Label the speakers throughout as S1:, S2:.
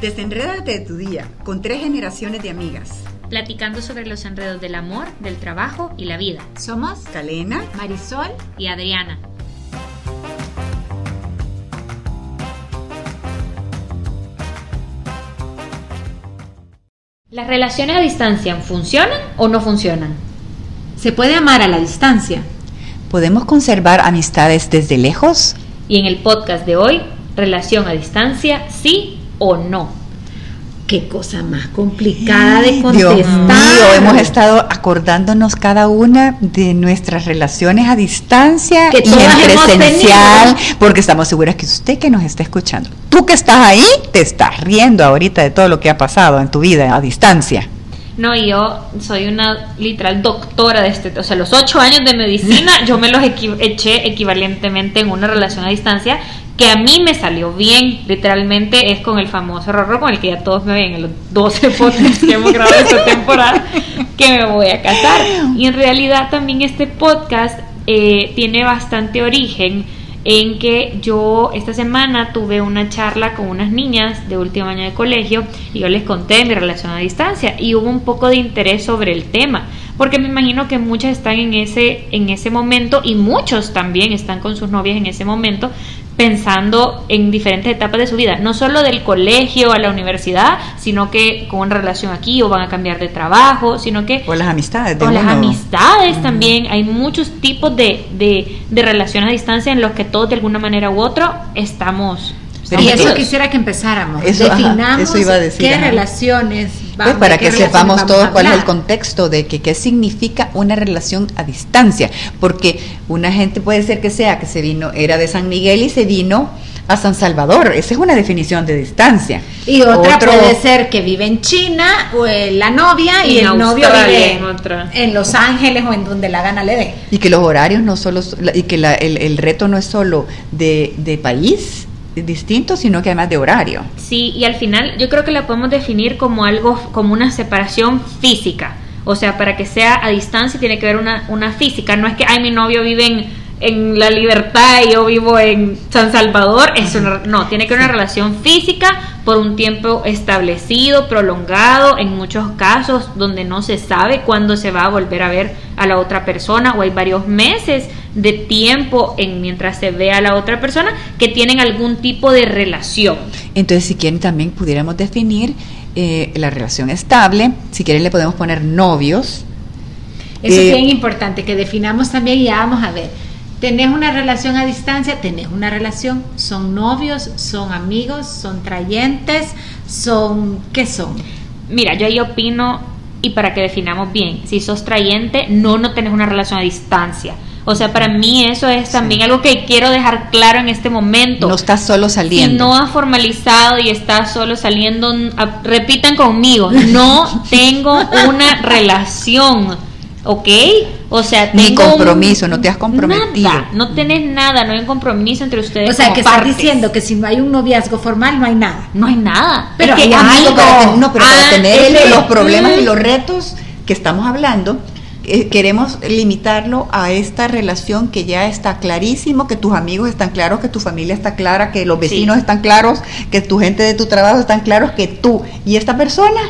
S1: Desenrédate de tu día con tres generaciones de amigas.
S2: Platicando sobre los enredos del amor, del trabajo y la vida.
S3: Somos
S1: Calena,
S3: Marisol
S2: y Adriana. ¿Las relaciones a distancia funcionan o no funcionan?
S3: ¿Se puede amar a la distancia?
S1: ¿Podemos conservar amistades desde lejos?
S2: Y en el podcast de hoy, relación a distancia, sí o no.
S3: Qué cosa más complicada de
S1: Dios
S3: contestar.
S1: mío, hemos estado acordándonos cada una de nuestras relaciones a distancia
S3: Que
S1: y en presencial,
S3: tenido.
S1: porque estamos seguras que usted que nos está escuchando, tú que estás ahí, te estás riendo ahorita de todo lo que ha pasado en tu vida a distancia.
S2: No, y yo soy una literal doctora de este, o sea, los ocho años de medicina yo me los equi- eché equivalentemente en una relación a distancia que a mí me salió bien, literalmente es con el famoso Rorro con el que ya todos me ven en los 12 podcasts que hemos grabado esta temporada que me voy a casar. Y en realidad también este podcast eh, tiene bastante origen en que yo esta semana tuve una charla con unas niñas de último año de colegio y yo les conté mi relación a distancia y hubo un poco de interés sobre el tema porque me imagino que muchas están en ese en ese momento y muchos también están con sus novias en ese momento pensando en diferentes etapas de su vida, no solo del colegio a la universidad, sino que con relación aquí o van a cambiar de trabajo, sino que
S1: O las amistades de
S2: o las
S1: uno.
S2: amistades también. Hay muchos tipos de, de, de relaciones a distancia en los que todos de alguna manera u otro estamos.
S1: Pero
S3: y eso quisiera que empezáramos.
S1: Eso, ajá,
S3: Definamos
S1: eso iba a decir,
S3: qué
S1: ajá.
S3: relaciones
S1: Pues
S3: vamos-
S1: para
S3: de qué
S1: que sepamos todos
S3: a
S1: cuál es el contexto de que qué significa una relación a distancia, porque una gente puede ser que sea que se vino era de San Miguel y se vino a San Salvador, esa es una definición de distancia.
S3: Y otra
S1: Otro-
S3: puede ser que vive en China o la novia y, el novio vive
S2: en otra.
S3: en Los Ángeles o en donde la gana le dé.
S1: y que los horarios no solo y que la- el, el reto no es solo de, de país distinto, sino que además de horario.
S2: Sí, y al final yo creo que la podemos definir como algo, como una separación física. O sea, para que sea a distancia tiene que haber una, una física. No es que, ay, mi novio vive en, en La Libertad y yo vivo en San Salvador. Es una- no, tiene que haber una relación física por un tiempo establecido, prolongado, en muchos casos donde no se sabe cuándo se va a volver a ver a la otra persona o hay varios meses de tiempo en mientras se ve a la otra persona que tienen algún tipo de relación.
S1: Entonces, si quieren, también pudiéramos definir eh, la relación estable. Si quieren, le podemos poner novios.
S3: Eso
S1: Eh,
S3: es bien importante, que definamos también y ya vamos a ver. ¿Tenés una relación a distancia? ¿Tenés una relación? ¿Son novios? ¿Son amigos? ¿Son trayentes? ¿Son qué son?
S2: Mira, yo ahí opino, y para que definamos bien, si sos trayente, no, no tenés una relación a distancia. O sea, para mí eso es también algo que quiero dejar claro en este momento.
S1: No estás solo
S2: si
S1: saliendo.
S2: no has formalizado y estás solo saliendo, repitan conmigo, no tengo una relación, ¿ok? O sea,
S1: Ni
S2: tengo un-
S1: compromiso, no te has comprometido.
S2: Nada, no tenés nada, no hay un compromiso entre ustedes.
S3: O sea,
S2: como
S3: que estás diciendo que si no hay un noviazgo formal no hay nada.
S2: No hay nada.
S3: Pero
S2: Es que
S3: hay
S1: Algo para no, pero para
S2: Ah,
S1: tener el- los problemas y los retos que estamos hablando, eh, queremos limitarlo a esta relación que ya está clarísimo, que tus amigos están claros, que tu familia está clara, que los vecinos
S2: Sí.
S1: están claros, que tu gente de tu trabajo están claros, que tú y esta persona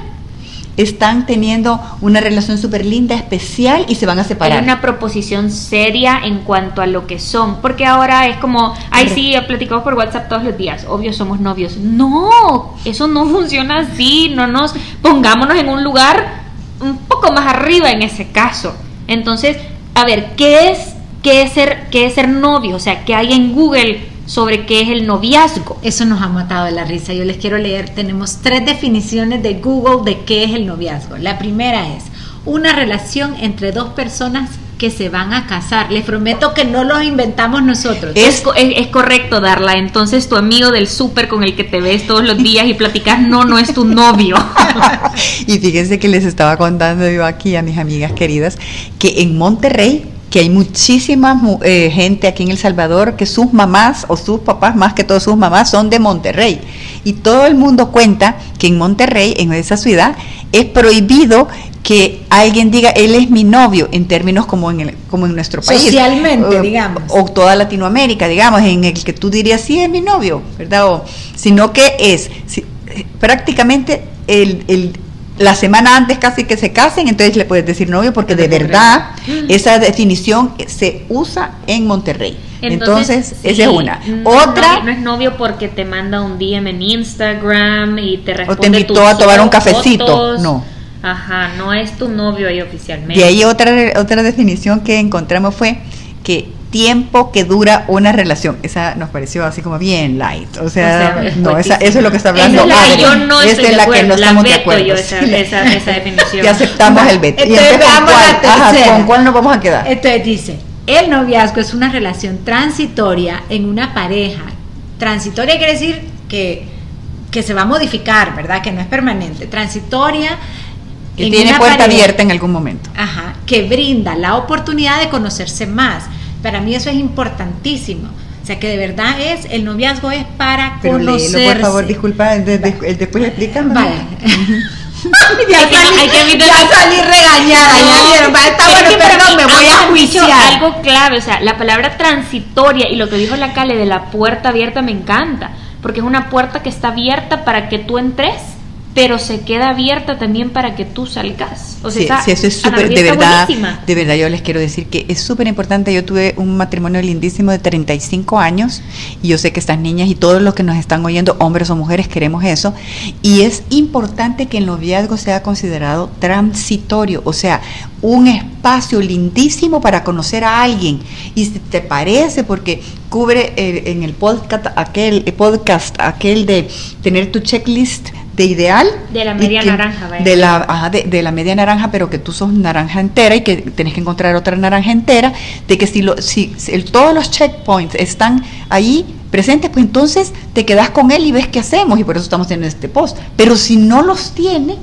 S1: están teniendo una relación súper linda, especial y se van a separar.
S2: Hay una proposición seria en cuanto a lo que son, porque ahora es como, ay sí, platicamos por WhatsApp todos los días, obvio somos novios. No, eso no funciona así, no nos pongámonos en un lugar un poco más arriba en ese caso. Entonces, a ver, ¿qué es qué es ser qué es ser novio? O sea, ¿qué hay en Google sobre qué es el noviazgo?
S3: Eso nos ha matado de la risa. Yo les quiero leer. Tenemos tres definiciones de Google de qué es el noviazgo. La primera es una relación entre dos personas que se van a casar. Les prometo que no los inventamos nosotros.
S2: Es, co- es, es correcto darla. Entonces tu amigo del súper con el que te ves todos los días y platicas, no, no es tu novio.
S1: y fíjense que les estaba contando yo aquí a mis amigas queridas que en Monterrey, que hay muchísima mu- eh, gente aquí en El Salvador que sus mamás o sus papás, más que todas sus mamás, son de Monterrey. Y todo el mundo cuenta que en Monterrey, en esa ciudad, es prohibido que alguien diga él es mi novio en términos como en el, como en nuestro país
S3: Socialmente,
S1: Eh,
S3: digamos.
S1: o toda Latinoamérica digamos en el que tú dirías sí es mi novio verdad o sino que es si- eh, prácticamente el, el- la semana antes casi que se casen, entonces le puedes decir novio porque de verdad esa definición se usa en Monterrey. Entonces,
S2: sí,
S1: esa es una.
S2: no
S1: Otra,
S2: es novio- no es novio porque te manda un DM en Instagram y te responde
S1: invitó
S2: tus
S1: a tomar un
S2: fotos.
S1: cafecito, no.
S2: Ajá, no es tu novio ahí oficialmente.
S1: de ahí otra, otra definición que encontramos fue que tiempo que dura una relación. Esa nos pareció así como bien light. O sea,
S2: O sea, es
S1: no, esa, eso es lo que está
S2: Esa
S1: hablando.
S2: es la yo no
S1: Esa
S2: estoy
S1: es
S2: de
S1: la que
S2: acuerdo,
S1: no
S2: la
S1: estamos de
S2: veto
S1: acuerdo.
S2: yo esa-
S1: la-
S2: esa- esa definición.
S1: Que aceptamos el veto. ¿Y
S3: Entonces,
S1: entonces con
S3: la
S1: cuál? Ajá. ¿con cuál nos vamos a quedar?
S3: Entonces dice, el noviazgo es una relación transitoria en una pareja. Transitoria quiere decir que, que se va a modificar, ¿verdad? Que no es permanente. Transitoria
S1: Que
S3: en
S1: tiene puerta abierta en algún momento.
S3: Ajá, que brinda la oportunidad de conocerse más. Para mí eso es importantísimo. O sea, que de verdad es, el noviazgo es para
S1: Pero
S3: conocerse.
S1: léelo, por favor, disculpa, de- de- después explícame.
S2: Hay
S3: ya
S2: que-
S3: salí,
S2: hay que evitar-
S3: ya salí regañada, ya
S2: No,
S3: vieron, vaya, está
S2: es
S3: bueno,
S2: que para
S3: perdón, me voy a juiciar.
S2: Algo clave, o sea, la palabra transitoria y lo que dijo la Cale de la puerta abierta me encanta, porque es una puerta que está abierta para que tú entres, pero se queda abierta también para que tú salgas. O sea,
S1: Sí, sí, eso es súper, de verdad,
S2: buenísima.
S1: de verdad yo les quiero decir que es súper importante. Yo tuve un matrimonio lindísimo de 35 años y yo sé que estas niñas y todos los que nos están oyendo, hombres o mujeres, queremos eso. Y es importante que el noviazgo sea considerado transitorio, o sea, un espacio lindísimo para conocer a alguien. Y si te parece, porque cubre eh, en el podcast aquel, el podcast aquel de tener tu checklist de ideal.
S2: De la media
S1: que-
S2: naranja, vaya.
S1: De la, ajá, de, de la media naranja, pero que tú sos naranja entera y que tenés que encontrar otra naranja entera, de que si, lo, si, si el- todos los checkpoints están ahí presentes, pues entonces te quedas con él y ves qué hacemos, y por eso estamos en este post. Pero si no los tiene,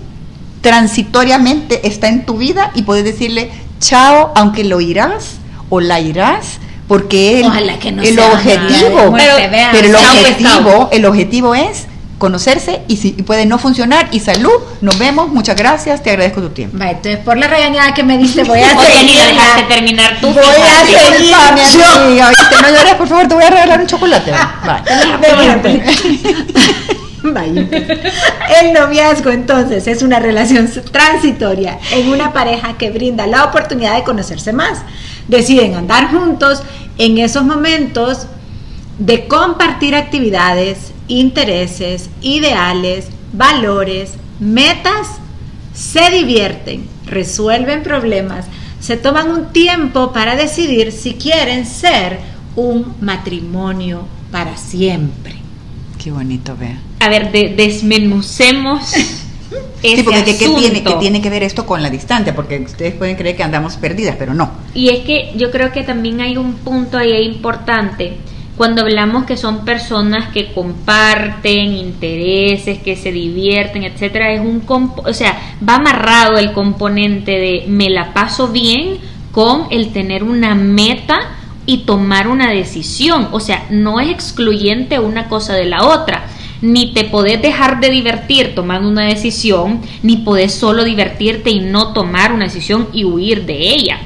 S1: transitoriamente está en tu vida y puedes decirle chao, aunque lo irás o la irás, porque el,
S3: Ojalá que no
S1: el
S3: sea
S1: objetivo,
S2: pero-
S1: el
S2: pues,
S1: objetivo, el objetivo es conocerse y si y puede no funcionar y salud, nos vemos, muchas gracias, te agradezco tu tiempo.
S3: Va, entonces por la regañada que me diste voy a
S2: Oye, ni dejaste terminar tú.
S3: Voy a seguir
S1: mi
S3: yo.
S1: amiga, ¿oíste? no llores, por favor, te voy a regalar un chocolate. Bye.
S3: Vaya. El noviazgo entonces es una relación transitoria en una pareja que brinda la oportunidad de conocerse más. Deciden andar juntos en esos momentos de compartir actividades, intereses, ideales, valores, metas, se divierten, resuelven problemas, se toman un tiempo para decidir si quieren ser un matrimonio para siempre.
S1: Qué bonito, vea.
S2: A ver, de- desmenucemos ese
S1: Sí, porque ¿qué, tiene, qué tiene que ver esto con la distancia? Porque ustedes pueden creer que andamos perdidas, pero no.
S2: Y es que yo creo que también hay un punto ahí importante cuando hablamos que son personas que comparten intereses, que se divierten, etcétera, es un compo- o sea, va amarrado el componente de me la paso bien con el tener una meta y tomar una decisión, o sea, no es excluyente una cosa de la otra. Ni te podés dejar de divertir tomando una decisión, ni podés solo divertirte y no tomar una decisión y huir de ella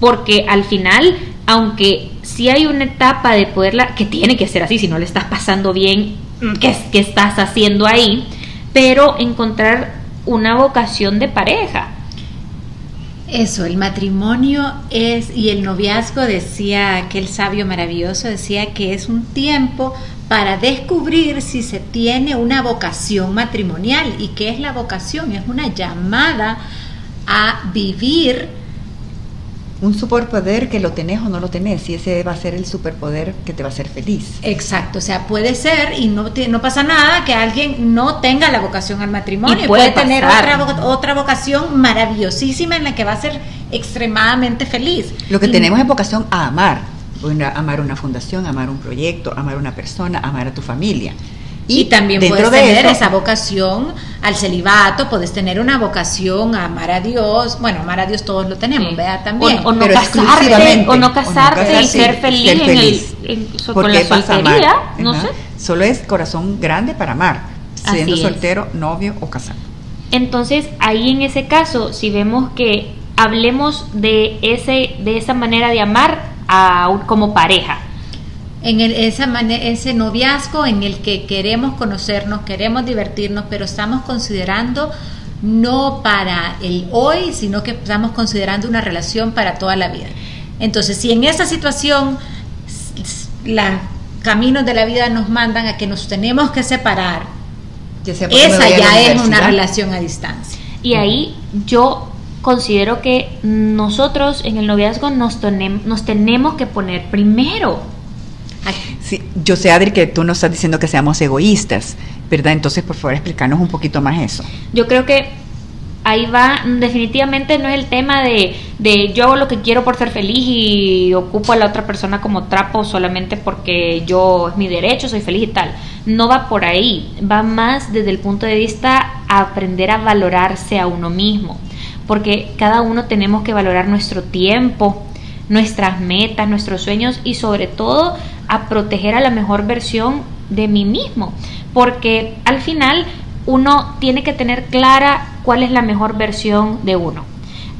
S2: porque al final, aunque sí hay una etapa de poderla, que tiene que ser así, si no le estás pasando bien, ¿qué, qué estás haciendo ahí? Pero encontrar una vocación de pareja.
S3: Eso, el matrimonio es, y el noviazgo decía aquel sabio maravilloso, decía que es un tiempo para descubrir si se tiene una vocación matrimonial. ¿Y qué es la vocación? Es una llamada a vivir
S1: Un superpoder que lo tenés o no lo tenés, y ese va a ser el superpoder que te va a hacer feliz.
S3: Exacto, o sea, puede ser y no, no pasa nada que alguien no tenga la vocación al matrimonio
S2: Y puede
S3: puede, tener otra, otra vocación maravillosísima en la que va a ser extremadamente feliz.
S1: Lo que
S3: Y-
S1: tenemos es vocación a amar. Una- amar una fundación, amar un proyecto, amar una persona, amar a tu familia.
S3: Y, también puedes
S1: de
S3: tener
S1: eso-
S3: esa vocación al celibato, puedes tener una vocación a amar a Dios. Bueno, amar a Dios todos lo tenemos,
S2: Sí.
S3: vea también.
S2: O, o no
S1: Pero
S2: casarte, o no
S1: o no
S2: casarte y ser feliz,
S1: ser
S2: en el, en- con la soltería, no sé.
S1: Solo es corazón grande para amar, siendo
S2: Así es.
S1: soltero, novio o casado.
S2: Entonces, ahí en ese caso, si vemos que hablemos de ese de esa manera de amar a, un- como pareja,
S3: en el, esa ese noviazgo en el que queremos conocernos, queremos divertirnos, pero estamos considerando no para el hoy, sino que estamos considerando una relación para toda la vida. Entonces, si en esa situación los caminos de la vida nos mandan a que nos tenemos que separar, esa ya es una relación a distancia.
S2: Y ahí yo considero que nosotros en el noviazgo nos, nos tenemos que poner primero.
S1: Sí, yo sé, Adri, que tú nos estás diciendo que seamos egoístas, ¿verdad? Entonces, por favor, explícanos un poquito más eso.
S2: Yo creo que ahí va, definitivamente no es el tema de, de, yo hago lo que quiero por ser feliz y ocupo a la otra persona como trapo solamente porque yo es mi derecho, soy feliz y tal. No va por ahí, va más desde el punto de vista aprender a valorarse a uno mismo, porque cada uno tenemos que valorar nuestro tiempo, nuestras metas, nuestros sueños y sobre todo a proteger a la mejor versión de mí mismo, porque al final uno tiene que tener clara cuál es la mejor versión de uno.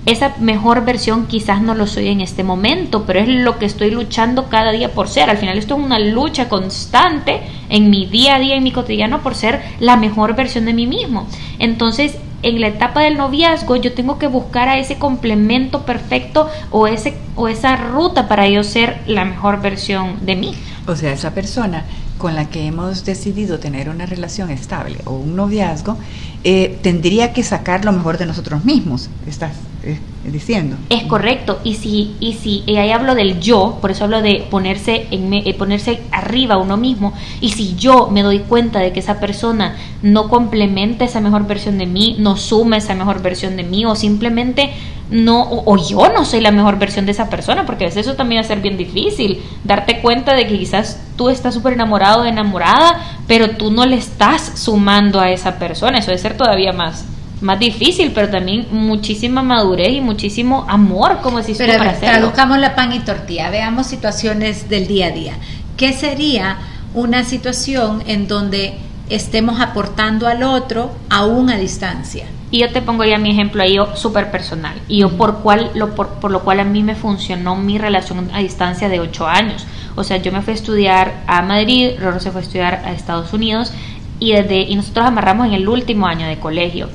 S2: Esa mejor versión quizás no lo soy en este momento, pero es lo que estoy luchando cada día por ser. Al final esto es una lucha constante en mi día a día, en mi cotidiano, por ser la mejor versión de mí mismo. Entonces, en la etapa del noviazgo yo tengo que buscar a ese complemento perfecto o, ese, o esa ruta para yo ser la mejor versión de mí.
S1: O sea, esa persona con la que hemos decidido tener una relación estable o un noviazgo, eh, tendría que sacar lo mejor de nosotros mismos, estás eh, diciendo.
S2: Es correcto, y si, y si y ahí hablo del yo, por eso hablo de ponerse, en, eh, ponerse arriba uno mismo, y si yo me doy cuenta de que esa persona no complementa esa mejor versión de mí, no suma esa mejor versión de mí, o simplemente no, o, yo no soy la mejor versión de esa persona, porque a veces eso también va a ser bien difícil, darte cuenta de que quizás tú estás súper enamorado o enamorada, pero tú no le estás sumando a esa persona, eso debe ser todavía más más difícil, pero también muchísima madurez y muchísimo amor, como si
S3: pero para hacerlo. Traduzcamos la pan y tortilla, veamos situaciones del día a día. ¿Qué sería una situación en donde estemos aportando al otro aún a distancia?
S2: Y yo te pongo ya mi ejemplo ahí súper personal. Y yo por, cual, lo, por, lo cual a mí me funcionó mi relación a distancia de ocho años. O sea, yo me fui a estudiar a Madrid, Roro se fue a estudiar a Estados Unidos y, desde, y nosotros amarramos en el último año de colegio.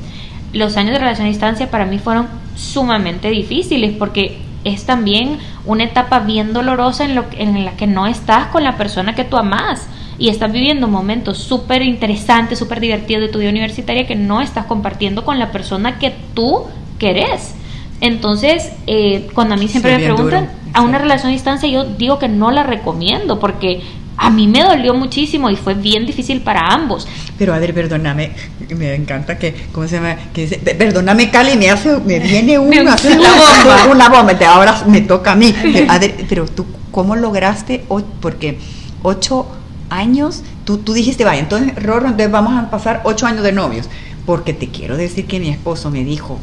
S2: Los años de relación a distancia para mí fueron sumamente difíciles porque es también una etapa bien dolorosa en, lo, en la que no estás con la persona que tú amas y estás viviendo momentos súper interesantes, súper divertidos de tu vida universitaria que no estás compartiendo con la persona que tú querés. Entonces, eh, cuando a mí siempre me preguntan a una relación a distancia, yo digo que no la recomiendo porque a mí me dolió muchísimo y fue bien difícil para ambos.
S1: Pero Adri, perdóname, me encanta que, ¿cómo se llama? Que dice, perdóname Cali, me hace, me viene una, una, una bomba, ahora me toca a mí. Pero, Adri, pero tú, ¿cómo lograste? Porque ocho años, tú, tú dijiste, vaya, entonces, Rorro, entonces vamos a pasar ocho años de novios. Porque te quiero decir que mi esposo me dijo,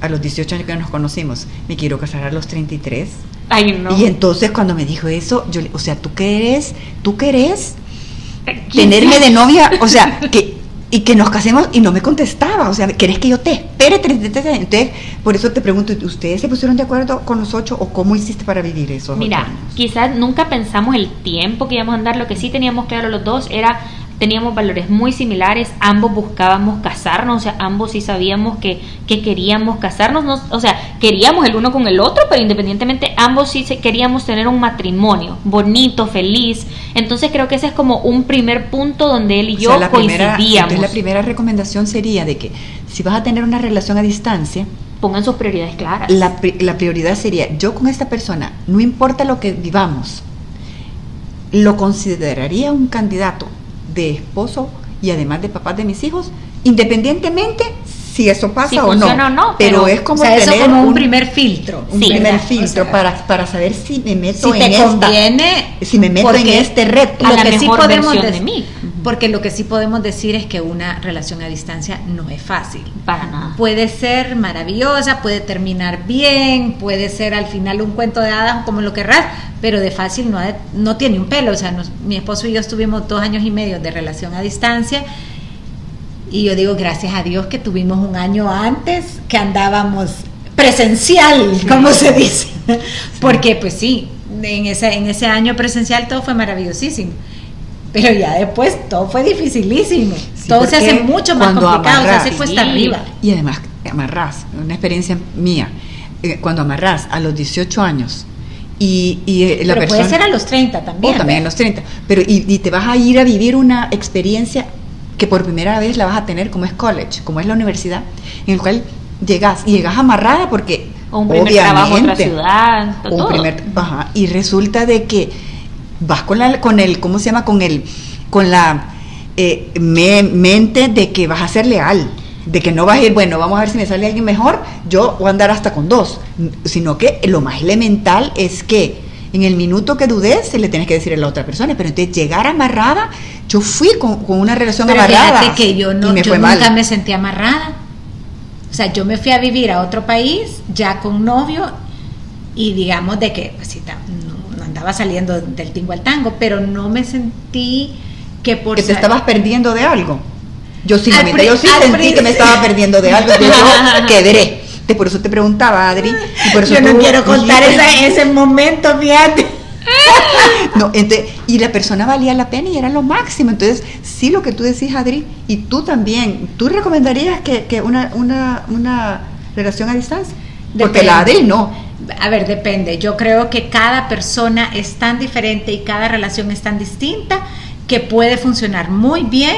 S1: a los 18 años que nos conocimos, me quiero casar a los 33.
S2: Ay, no.
S1: Y entonces cuando me dijo eso, yo, o sea, ¿tú querés? ¿Tú querés tenerme de novia? O sea, que y que nos casemos y no me contestaba, o sea, ¿querés que yo te espere 33 años? Entonces, por eso te pregunto, ¿ustedes se pusieron de acuerdo con los ocho o cómo hiciste para vivir eso?
S2: Mira, quizás nunca pensamos el tiempo que íbamos a andar, lo que sí teníamos claro los dos era teníamos valores muy similares, ambos buscábamos casarnos, o sea, ambos sí sabíamos que, que queríamos casarnos, o sea, queríamos el uno con el otro, pero independientemente ambos sí queríamos tener un matrimonio bonito, feliz. Entonces creo que ese es como un primer punto donde él y yo la coincidíamos.
S1: Primera, entonces la primera recomendación sería de que si vas a tener una relación a distancia,
S2: pongan sus prioridades claras.
S1: La, la prioridad sería, yo con esta persona, no importa lo que vivamos, lo consideraría un candidato de esposo y además de papás de mis hijos, independientemente si eso pasa o, no.
S2: no.
S1: Pero, es como
S3: tener un, primer filtro.
S1: Un primer filtro para, para saber si me meto
S3: si en te conviene,
S1: si me meto en este reto.
S3: A la que sí podemos de mí. Porque lo que sí podemos decir es que una relación a distancia no es fácil.
S2: Para nada.
S3: Puede ser maravillosa, puede terminar bien, puede ser al final un cuento de hadas, como lo querrás, pero de fácil no, no tiene un pelo. O sea, mi esposo y yo estuvimos dos años y medio de relación a distancia y yo digo, gracias a Dios que tuvimos un año antes que andábamos presencial, como se dice. Porque pues sí, en ese, en ese año presencial todo fue maravillosísimo. Pero ya después todo fue dificilísimo.
S1: Sí,
S3: todo se hace mucho más complicado, se hace cuesta
S2: Sí.
S3: arriba.
S1: Y además, amarrás, una experiencia mía, eh, cuando amarrás a los 18 años y, y, eh, la
S3: Pero
S1: persona...
S3: puede ser a los 30 también.
S1: o también en los 30, pero y, y te vas a ir a vivir una experiencia que por primera vez la vas a tener como es college, como es la universidad, en el cual llegas y llegas amarrada porque
S2: O un primer trabajo en otra
S1: obviamente,
S2: ciudad,
S1: un
S2: todo.
S1: primer- ajá, y resulta de que vas con la con el cómo se llama con el con la eh, me- mente de que vas a ser leal de que no vas a ir bueno vamos a ver si me sale alguien mejor yo voy a andar hasta con dos sino que lo más elemental es que en el minuto que dudes se le tienes que decir a la otra persona pero entonces llegar amarrada yo fui con, con una relación
S3: Pero
S1: amarrada
S3: fíjate que yo, no, yo nunca
S1: mal
S3: me sentí amarrada. O sea, yo me fui a vivir a otro país ya con novio y digamos de que pues, no, no andaba saliendo del tingo al tango, pero no me sentí que por
S1: que te estabas perdiendo de algo. Yo sí,
S3: Al
S1: yo sí sentí que me estaba perdiendo de algo, yo quebré. De por eso te preguntaba, Adri. y por eso
S3: yo no
S1: tú-
S3: quiero contar esa- ese momento, fíjate.
S1: No, ente- y la persona valía la pena y era lo máximo. Entonces, sí, lo que tú decís, Adri, y tú también, ¿tú recomendarías que, que una, una, una relación a distancia? Porque
S3: Depende.
S1: la Adri no.
S3: A ver, depende. Yo creo que cada persona es tan diferente y cada relación es tan distinta que puede funcionar muy bien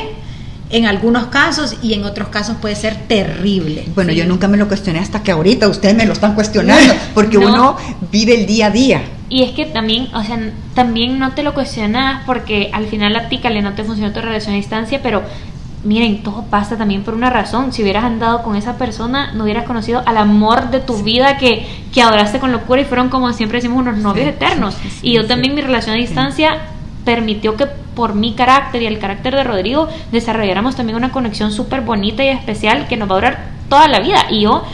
S3: en algunos casos y en otros casos puede ser terrible.
S1: Bueno,
S2: Sí.
S1: yo nunca me lo cuestioné hasta que ahorita ustedes me lo están cuestionando, porque
S2: No.
S1: uno vive el día a día.
S2: Y es que también, o sea, también no te lo cuestionas porque al final a ti, Cale, no te funcionó tu relación a distancia, pero miren, todo pasa también por una razón. Si hubieras andado con esa persona, no hubieras conocido al amor de tu vida que, que adoraste con locura y fueron, como siempre decimos, unos novios
S1: Sí,
S2: eternos.
S1: sí, sí,
S2: y yo también mi relación a distancia permitió que por mi carácter y el carácter de Rodrigo desarrolláramos también una conexión súper bonita y especial que nos va a durar toda la vida. Y yo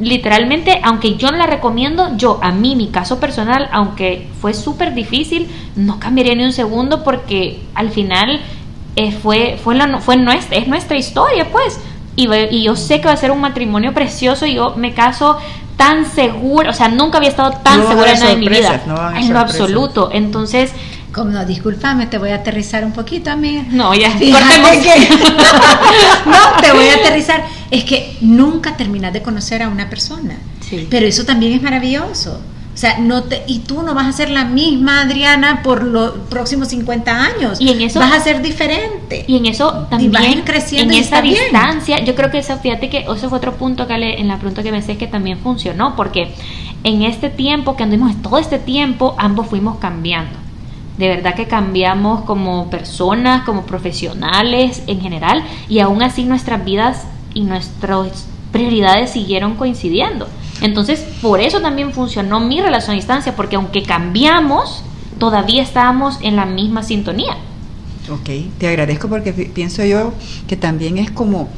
S2: literalmente, aunque yo no la recomiendo, yo a mí, mi caso personal, aunque fue súper difícil, no cambiaría ni un segundo porque al final eh, fue, fue, la, fue nuestra, es nuestra historia, pues. Y, yo sé que va a ser un matrimonio precioso y yo me caso tan segura, o sea, nunca había estado tan
S1: No
S2: segura en mi vida,
S1: no
S2: en lo absoluto. Entonces,
S3: Como no, discúlpame, te voy a aterrizar un poquito, amiga.
S2: no, ya,
S3: Fíjate que- no, te voy a aterrizar. Es que nunca terminas de conocer a una persona.
S2: Sí.
S3: Pero eso también es maravilloso. O sea, no te, y tú no vas a ser la misma Adriana por los próximos 50 años.
S2: Y en eso-
S3: vas a ser diferente.
S2: Y en eso
S3: Y vas a ir
S2: también,
S3: creciendo
S2: en esa
S3: bien.
S2: distancia, yo creo que eso, fíjate que eso fue otro punto que en la pregunta que me sé que también funcionó, porque en este tiempo que anduvimos, todo este tiempo, ambos fuimos cambiando. De verdad que cambiamos como personas, como profesionales en general, y aún así nuestras vidas y nuestras prioridades siguieron coincidiendo. Entonces, por eso también funcionó mi relación a distancia, porque aunque cambiamos, todavía estábamos en la misma sintonía.
S1: Ok, te agradezco porque pi- pienso yo que también es como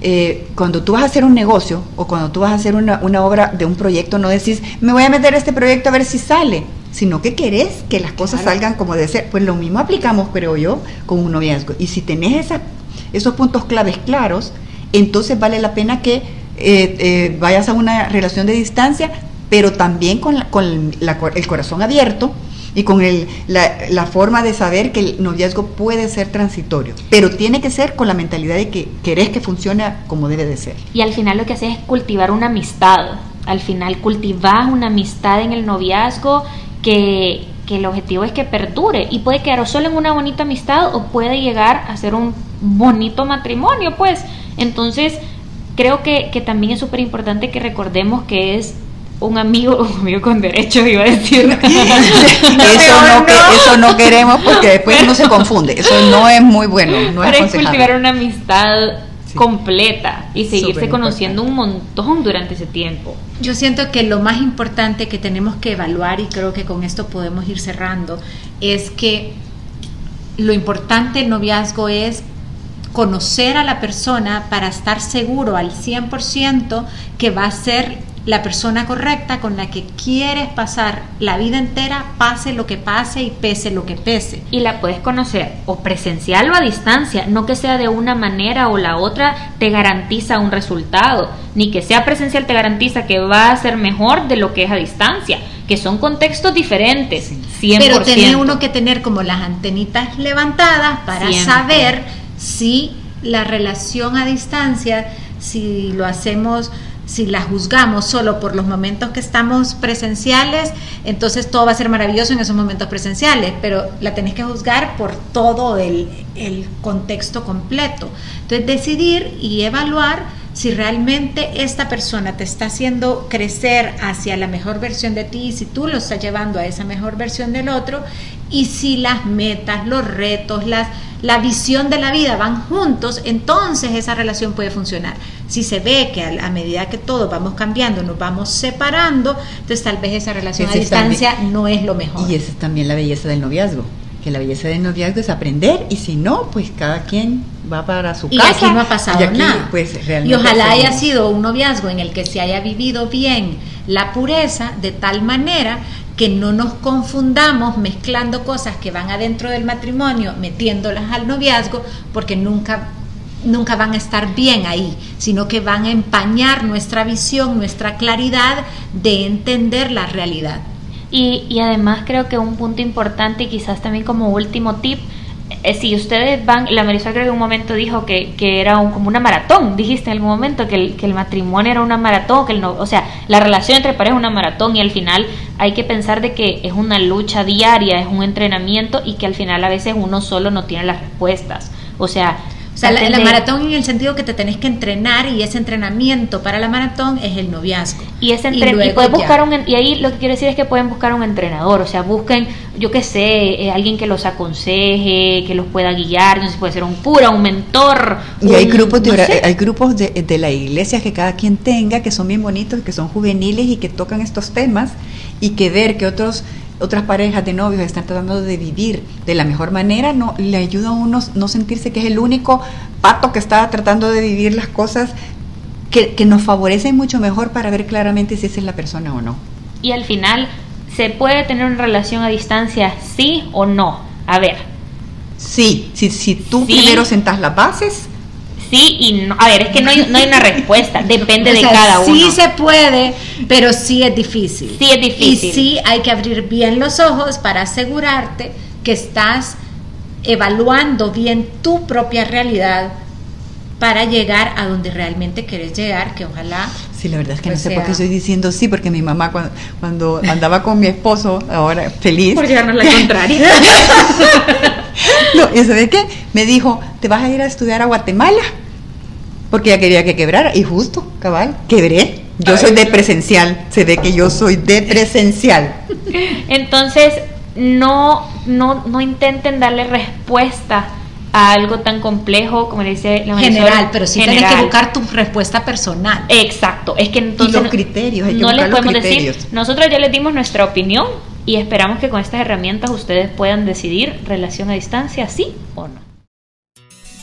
S1: eh, cuando tú vas a hacer un negocio o cuando tú vas a hacer una, una obra de un proyecto, no decís, me voy a meter a este proyecto a ver si sale, sino que querés que las cosas
S3: Claro.
S1: salgan como debe ser. Pues lo mismo aplicamos, creo yo, con un noviazgo. Y si tenés esa- esos puntos claves claros, entonces vale la pena que eh, eh, vayas a una relación de distancia, pero también con, la- con la el corazón abierto y con el, la, la forma de saber que el noviazgo puede ser transitorio, pero tiene que ser con la mentalidad de que querés que funcione como debe de ser.
S2: Y al final lo que haces es cultivar una amistad. Al final cultivas una amistad en el noviazgo que, que el objetivo es que perdure y puede quedar o solo en una bonita amistad o puede llegar a ser un bonito matrimonio, pues. Entonces, creo que, que también es súper importante que recordemos que es un amigo, un amigo con derechos, iba a decir.
S1: eso, no, que- eso no queremos porque después uno se confunde. Eso no es muy bueno, no
S2: Para cultivar una amistad
S1: Sí.
S2: completa y seguirse
S1: Súper
S2: conociendo un montón durante ese tiempo.
S3: Yo siento que lo más importante que tenemos que evaluar, y creo que con esto podemos ir cerrando, es que lo importante del noviazgo es conocer a la persona para estar seguro al 100% que va a ser la persona correcta con la que quieres pasar la vida entera, pase lo que pase y pese lo que pese.
S2: y la puedes conocer o presencial o a distancia, no que sea de una manera o la otra te garantiza un resultado, ni que sea presencial te garantiza que va a ser mejor de lo que es a distancia. que son contextos diferentes, 100%.
S3: Pero tiene uno que tener como las antenitas levantadas para saber si la relación a distancia, si lo hacemos si la juzgamos solo por los momentos que estamos presenciales, entonces todo va a ser maravilloso en esos momentos presenciales, pero la tenés que juzgar por todo el, el contexto completo. Entonces decidir y evaluar si realmente esta persona te está haciendo crecer hacia la mejor versión de ti, si tú lo estás llevando a esa mejor versión del otro, y si las metas, los retos, las, la visión de la vida van juntos, entonces esa relación puede funcionar. Si se ve que a, medida que todos vamos cambiando, nos vamos separando, entonces tal vez esa relación a distancia no es lo mejor.
S1: Y esa es también la belleza del noviazgo que la belleza del noviazgo es aprender y si no, pues cada quien va para su casa.
S3: Y aquí no ha pasado nada.
S1: Pues,
S3: y ojalá haya sido un noviazgo en el que se haya vivido bien la pureza de tal manera que no nos confundamos mezclando cosas que van adentro del matrimonio, metiéndolas al noviazgo, porque nunca nunca van a estar bien ahí, sino que van a empañar nuestra visión, nuestra claridad de entender la realidad.
S2: Y, y además creo que un punto importante y quizás también como último tip, eh, si ustedes van, la Marisol creo que en un momento dijo que, que era como una maratón, dijiste en algún momento que el, que el matrimonio era una maratón, que el no, o sea, la relación entre parejas es una maratón y al final hay que pensar de que es una lucha diaria, es un entrenamiento y que al final a veces uno solo no tiene las respuestas. O sea,
S3: o sea, la, maratón en el sentido que te tenés que entrenar y ese entrenamiento para la maratón es el noviazgo.
S2: Y ese y, buscar un y ahí lo que quiero decir es que pueden buscar un entrenador, o sea, busquen, yo qué sé, eh, alguien que los aconseje, que los pueda guiar, no sé, puede ser un cura, un mentor.
S1: Y hay grupos de hay grupos de, de la iglesia que cada quien tenga que son bien bonitos, que son juveniles y que tocan estos temas y que ver que otros otras parejas de novios están tratando de vivir de la mejor manera, no le ayuda a uno no sentirse que es el único pato que está tratando de vivir las cosas que, que nos favorecen mucho mejor para ver claramente si esa es la persona o no.
S2: Y al final, ¿se puede tener una relación a distancia, sí o no? A ver.
S1: Sí, si, si tú primero sentas las bases,
S2: sí y no. A ver, es que no hay, no hay una respuesta, depende de cada uno.
S3: Sí se puede, pero sí es difícil.
S2: Sí es difícil.
S3: Y sí hay que abrir bien los ojos para asegurarte que estás evaluando bien tu propia realidad para llegar a donde realmente quieres llegar, que ojalá...
S1: Sí, la verdad es que no pues sé por qué estoy diciendo sí, porque mi mamá cuando, cuando andaba con mi esposo, ahora feliz...
S2: Por llevarnos la contraria.
S1: no, ¿y sabe qué? Me dijo, ¿te vas a ir a estudiar a Guatemala? porque ella quería que quebrara y justo, cabal, quebré. Yo soy de presencial, se ve que yo soy de presencial.
S2: Entonces, no, no, no intenten darle respuesta a algo tan complejo como le dice
S3: la general, pero sí tienes que buscar tu respuesta personal.
S2: Exacto, es que entonces
S1: los criterios,
S2: no les podemos decir, nosotros ya les dimos nuestra opinión y esperamos que con estas herramientas ustedes puedan decidir relación a distancia, sí o no.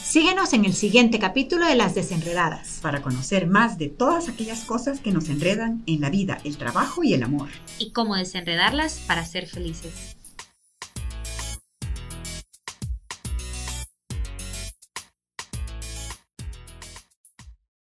S3: Síguenos en el siguiente capítulo de Las Desenredadas.
S1: Para conocer más de todas aquellas cosas que nos enredan en la vida, el trabajo y el amor.
S2: Y cómo desenredarlas para ser felices.